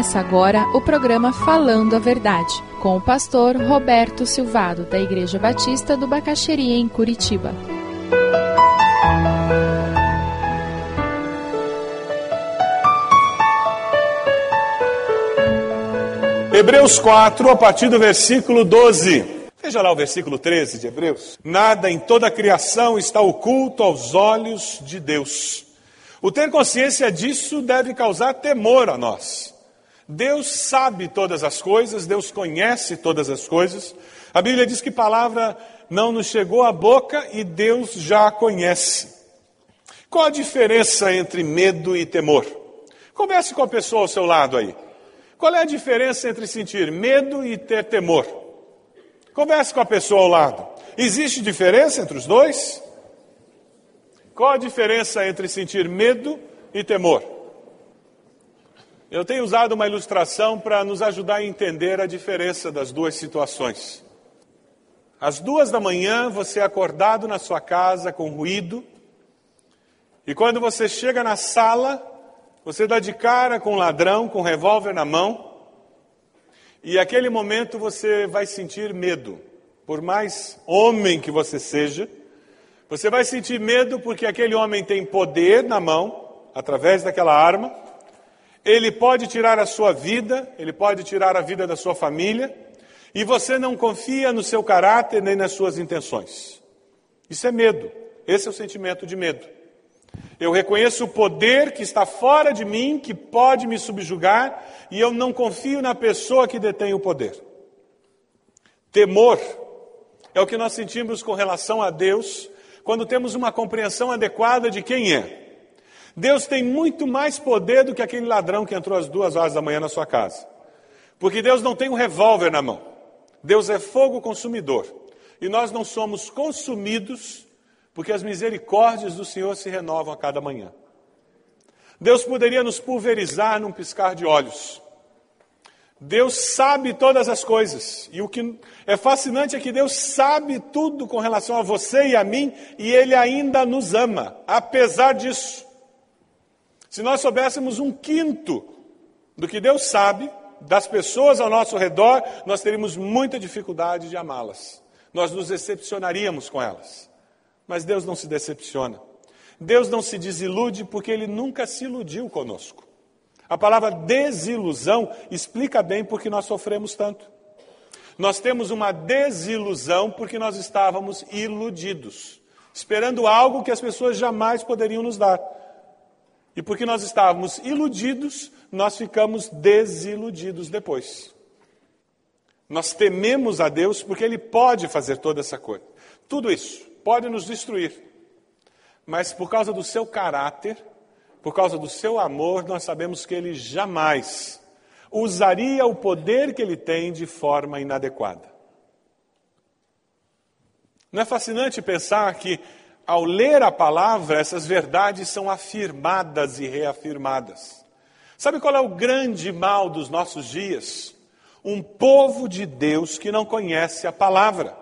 Começa agora o programa Falando a Verdade, com o pastor Roberto Silvado, da Igreja Batista do Bacaxeria, em Curitiba. Hebreus 4, a partir do versículo 12. Veja lá o versículo 13 de Hebreus. Nada em toda a criação está oculto aos olhos de Deus. O ter consciência disso deve causar temor a nós. Deus sabe todas as coisas, Deus conhece todas as coisas. A Bíblia diz que palavra não nos chegou à boca e Deus já a conhece. Qual a diferença entre medo e temor? Comece com a pessoa ao seu lado aí. Qual é a diferença entre sentir medo e ter temor? Converse com a pessoa ao lado. Existe diferença entre os dois? Qual a diferença entre sentir medo e temor? Eu tenho usado uma ilustração para nos ajudar a entender a diferença das duas situações. Às duas da manhã, você é acordado na sua casa com ruído, e quando você chega na sala, você dá de cara com um ladrão com um revólver na mão, e aquele momento você vai sentir medo. Por mais homem que você seja, você vai sentir medo porque aquele homem tem poder na mão, através daquela arma. Ele pode tirar a sua vida, ele pode tirar a vida da sua família, e você não confia no seu caráter nem nas suas intenções. Isso é medo. Esse é o sentimento de medo. Eu reconheço o poder que está fora de mim, que pode me subjugar, e eu não confio na pessoa que detém o poder. Temor é o que nós sentimos com relação a Deus quando temos uma compreensão adequada de quem é. Deus tem muito mais poder do que aquele ladrão que entrou às duas horas da manhã na sua casa. Porque Deus não tem um revólver na mão. Deus é fogo consumidor. E nós não somos consumidos porque as misericórdias do Senhor se renovam a cada manhã. Deus poderia nos pulverizar num piscar de olhos. Deus sabe todas as coisas. E o que é fascinante é que Deus sabe tudo com relação a você e a mim, e Ele ainda nos ama, apesar disso. Se nós soubéssemos um quinto do que Deus sabe, das pessoas ao nosso redor, nós teríamos muita dificuldade de amá-las. Nós nos decepcionaríamos com elas. Mas Deus não se decepciona. Deus não se desilude porque Ele nunca se iludiu conosco. A palavra desilusão explica bem por que nós sofremos tanto. Nós temos uma desilusão porque nós estávamos iludidos, esperando algo que as pessoas jamais poderiam nos dar. E porque nós estávamos iludidos, nós ficamos desiludidos depois. Nós tememos a Deus porque Ele pode fazer toda essa coisa. Tudo isso pode nos destruir. Mas por causa do seu caráter, por causa do seu amor, nós sabemos que ele jamais usaria o poder que ele tem de forma inadequada. Não é fascinante pensar que, ao ler a palavra, essas verdades são afirmadas e reafirmadas. Sabe qual é o grande mal dos nossos dias? Um povo de Deus que não conhece a palavra.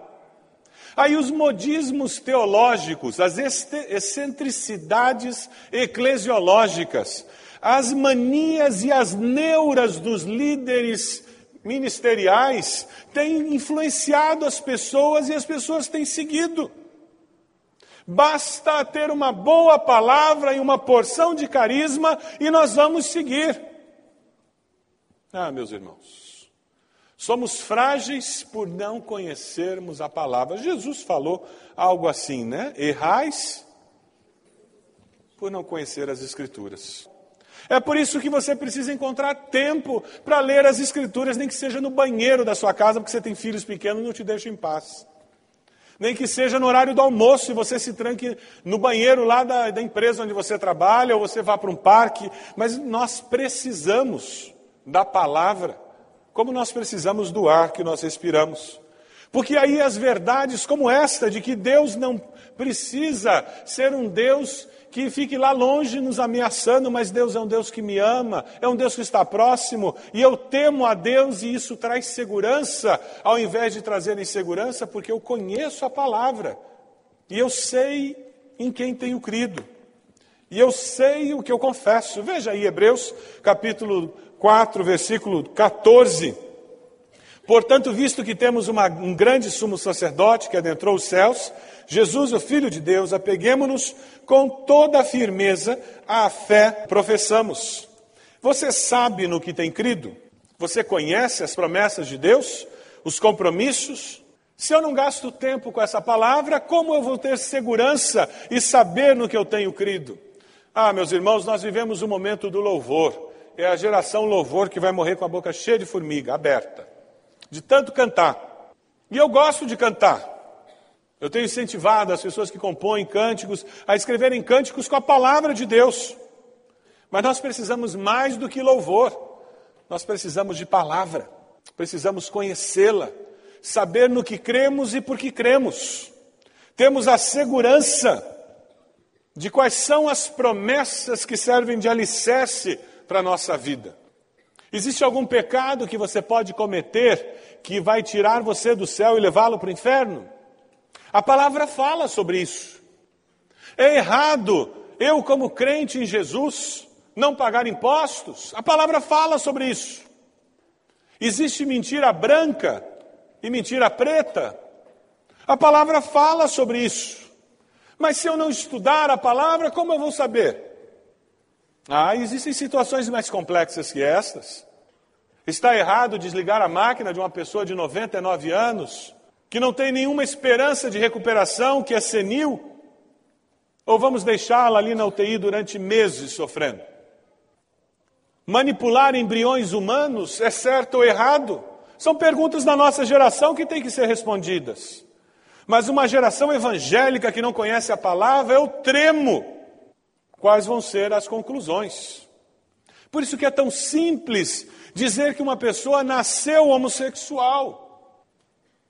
Aí os modismos teológicos, as excentricidades eclesiológicas, as manias e as neuras dos líderes ministeriais têm influenciado as pessoas e as pessoas têm seguido. Basta ter uma boa palavra e uma porção de carisma e nós vamos seguir. Ah, meus irmãos, Somos frágeis por não conhecermos a palavra. Jesus falou algo assim, né? Errais por não conhecer as Escrituras. É por isso que você precisa encontrar tempo para ler as Escrituras, nem que seja no banheiro da sua casa, porque você tem filhos pequenos, não te deixa em paz. Nem que seja no horário do almoço e você se tranque no banheiro lá da, da empresa onde você trabalha, ou você vá para um parque. Mas nós precisamos da palavra como nós precisamos do ar que nós respiramos. Porque aí as verdades como esta, de que Deus não precisa ser um Deus que fique lá longe nos ameaçando, mas Deus é um Deus que me ama, é um Deus que está próximo, e eu temo a Deus e isso traz segurança, ao invés de trazer insegurança, porque eu conheço a palavra e eu sei em quem tenho crido. E eu sei o que eu confesso. Veja aí, Hebreus capítulo 4, versículo 14. Portanto, visto que temos uma, um grande sumo sacerdote que adentrou os céus, Jesus, o Filho de Deus, apeguemos-nos com toda a firmeza à fé professamos. Você sabe no que tem crido? Você conhece as promessas de Deus? Os compromissos? Se eu não gasto tempo com essa palavra, como eu vou ter segurança e saber no que eu tenho crido? Ah, meus irmãos, nós vivemos o momento do louvor. É a geração louvor que vai morrer com a boca cheia de formiga, aberta, de tanto cantar. E eu gosto de cantar. Eu tenho incentivado as pessoas que compõem cânticos a escreverem cânticos com a palavra de Deus. Mas nós precisamos mais do que louvor. Nós precisamos de palavra. Precisamos conhecê-la, saber no que cremos e por que cremos. Temos a segurança de quais são as promessas que servem de alicerce para a nossa vida. Existe algum pecado que você pode cometer que vai tirar você do céu e levá-lo para o inferno? A palavra fala sobre isso. É errado eu, como crente em Jesus, não pagar impostos? A palavra fala sobre isso. Existe mentira branca e mentira preta? A palavra fala sobre isso. Mas se eu não estudar a palavra, como eu vou saber? Ah, existem situações mais complexas que essas. Está errado desligar a máquina de uma pessoa de 99 anos que não tem nenhuma esperança de recuperação, que é senil? Ou vamos deixá-la ali na UTI durante meses sofrendo? Manipular embriões humanos é certo ou errado? São perguntas da nossa geração que têm que ser respondidas. Mas uma geração evangélica que não conhece a palavra, eu tremo. Quais vão ser as conclusões? Por isso que é tão simples dizer que uma pessoa nasceu homossexual.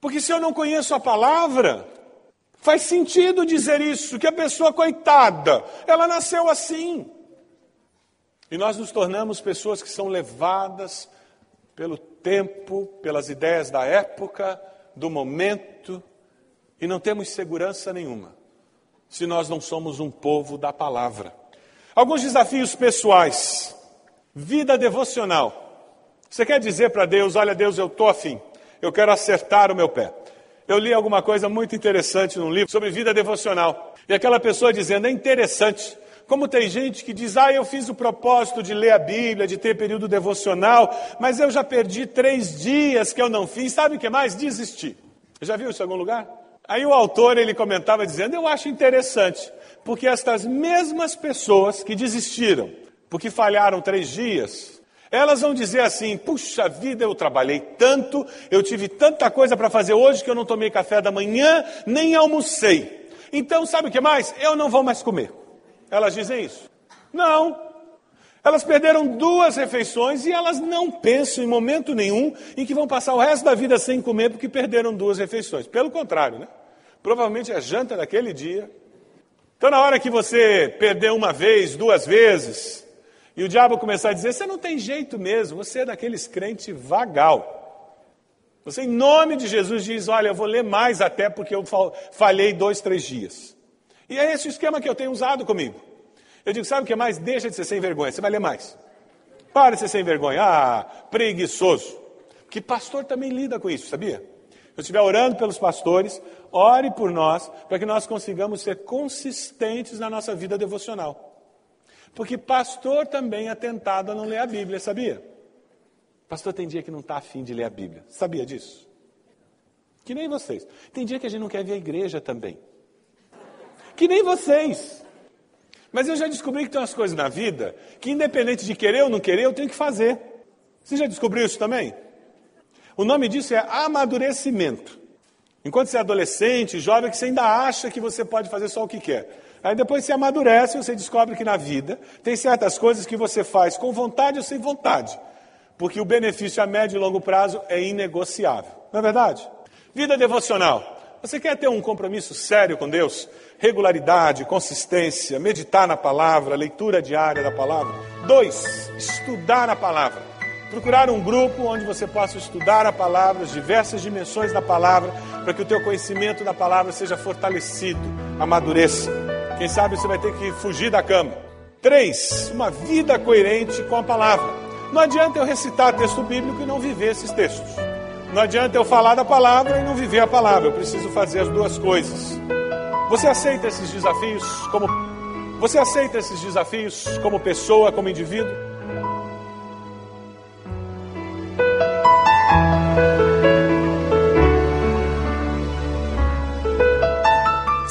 Porque se eu não conheço a palavra, faz sentido dizer isso, que a pessoa coitada, ela nasceu assim. E nós nos tornamos pessoas que são levadas pelo tempo, pelas ideias da época, do momento, e não temos segurança nenhuma se nós não somos um povo da palavra. Alguns desafios pessoais. Vida devocional. Você quer dizer para Deus: Olha, Deus, eu estou afim eu quero acertar o meu pé. Eu li alguma coisa muito interessante num livro sobre vida devocional. E aquela pessoa dizendo: é interessante. Como tem gente que diz, ah, eu fiz o propósito de ler a Bíblia, de ter período devocional, mas eu já perdi três dias que eu não fiz, sabe o que mais? Desisti. Já viu isso em algum lugar? Aí o autor ele comentava dizendo, eu acho interessante, porque estas mesmas pessoas que desistiram, porque falharam três dias, elas vão dizer assim: puxa vida, eu trabalhei tanto, eu tive tanta coisa para fazer hoje que eu não tomei café da manhã, nem almocei. Então, sabe o que mais? Eu não vou mais comer. Elas dizem isso? Não. Elas perderam duas refeições e elas não pensam em momento nenhum em que vão passar o resto da vida sem comer porque perderam duas refeições. Pelo contrário, né? Provavelmente a janta daquele dia. Então, na hora que você perdeu uma vez, duas vezes, e o diabo começar a dizer: você não tem jeito mesmo, você é daqueles crente vagal. Você, em nome de Jesus, diz: olha, eu vou ler mais até porque eu falhei dois, três dias. E é esse o esquema que eu tenho usado comigo. Eu digo: sabe o que mais? Deixa de ser sem vergonha, você vai ler mais. Para de ser sem vergonha. Ah, preguiçoso. Que pastor também lida com isso, sabia? Eu estiver orando pelos pastores, ore por nós, para que nós consigamos ser consistentes na nossa vida devocional. Porque pastor também é tentado a não ler a Bíblia, sabia? Pastor tem dia que não está afim de ler a Bíblia. Sabia disso? Que nem vocês. Tem dia que a gente não quer ver a igreja também. Que nem vocês. Mas eu já descobri que tem umas coisas na vida que, independente de querer ou não querer, eu tenho que fazer. Você já descobriu isso também? O nome disso é amadurecimento. Enquanto você é adolescente, jovem, que você ainda acha que você pode fazer só o que quer. Aí depois você amadurece e você descobre que na vida tem certas coisas que você faz com vontade ou sem vontade. Porque o benefício a médio e longo prazo é inegociável. Não é verdade? Vida devocional. Você quer ter um compromisso sério com Deus? Regularidade, consistência, meditar na palavra, leitura diária da palavra. Dois, estudar a palavra. Procurar um grupo onde você possa estudar a palavra, as diversas dimensões da palavra, para que o teu conhecimento da palavra seja fortalecido, amadureça. Quem sabe você vai ter que fugir da cama Três, uma vida coerente com a palavra. Não adianta eu recitar texto bíblico e não viver esses textos. Não adianta eu falar da palavra e não viver a palavra. Eu preciso fazer as duas coisas. Você aceita esses desafios como você aceita esses desafios como pessoa, como indivíduo?